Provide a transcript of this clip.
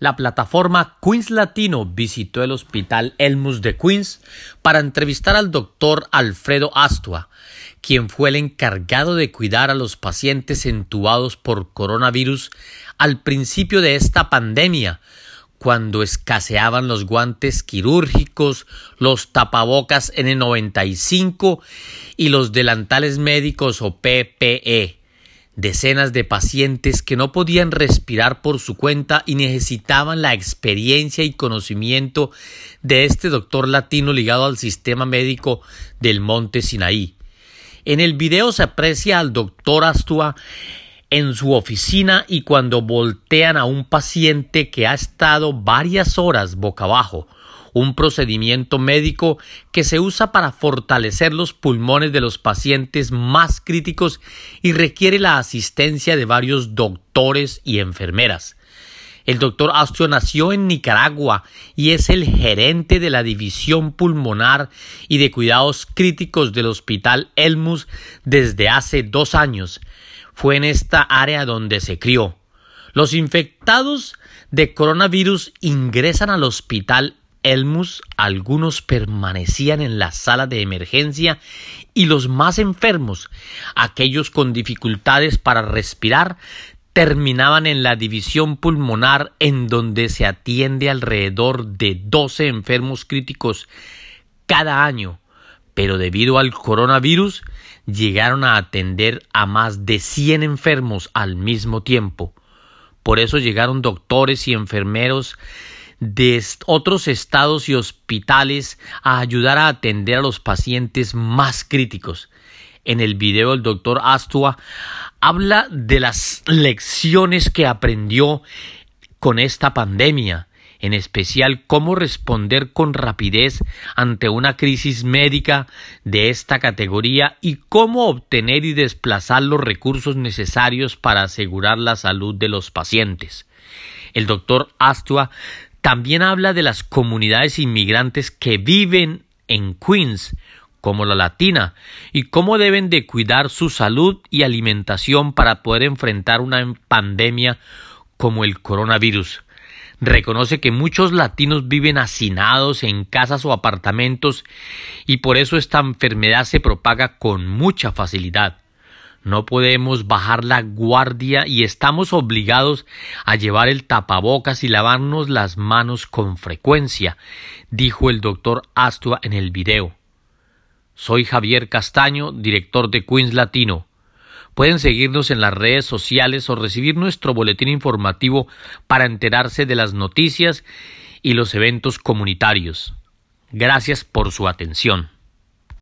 La plataforma Queens Latino visitó el hospital Elmus de Queens para entrevistar al doctor Alfredo Astua, quien fue el encargado de cuidar a los pacientes entubados por coronavirus al principio de esta pandemia, cuando escaseaban los guantes quirúrgicos, los tapabocas N95 y los delantales médicos o PPE decenas de pacientes que no podían respirar por su cuenta y necesitaban la experiencia y conocimiento de este doctor latino ligado al sistema médico del Monte Sinaí. En el video se aprecia al doctor Astua en su oficina y cuando voltean a un paciente que ha estado varias horas boca abajo, un procedimiento médico que se usa para fortalecer los pulmones de los pacientes más críticos y requiere la asistencia de varios doctores y enfermeras. El doctor Astro nació en Nicaragua y es el gerente de la división pulmonar y de cuidados críticos del Hospital Elmus desde hace dos años. Fue en esta área donde se crió. Los infectados de coronavirus ingresan al hospital Elmus, algunos permanecían en la sala de emergencia y los más enfermos, aquellos con dificultades para respirar, terminaban en la división pulmonar en donde se atiende alrededor de 12 enfermos críticos cada año, pero debido al coronavirus llegaron a atender a más de 100 enfermos al mismo tiempo. Por eso llegaron doctores y enfermeros de otros estados y hospitales a ayudar a atender a los pacientes más críticos. En el video el doctor Astua habla de las lecciones que aprendió con esta pandemia, en especial cómo responder con rapidez ante una crisis médica de esta categoría y cómo obtener y desplazar los recursos necesarios para asegurar la salud de los pacientes. El doctor Astua también habla de las comunidades inmigrantes que viven en Queens, como la latina, y cómo deben de cuidar su salud y alimentación para poder enfrentar una pandemia como el coronavirus. Reconoce que muchos latinos viven hacinados en casas o apartamentos y por eso esta enfermedad se propaga con mucha facilidad. No podemos bajar la guardia y estamos obligados a llevar el tapabocas y lavarnos las manos con frecuencia, dijo el doctor Astua en el video. Soy Javier Castaño, director de Queens Latino. Pueden seguirnos en las redes sociales o recibir nuestro boletín informativo para enterarse de las noticias y los eventos comunitarios. Gracias por su atención.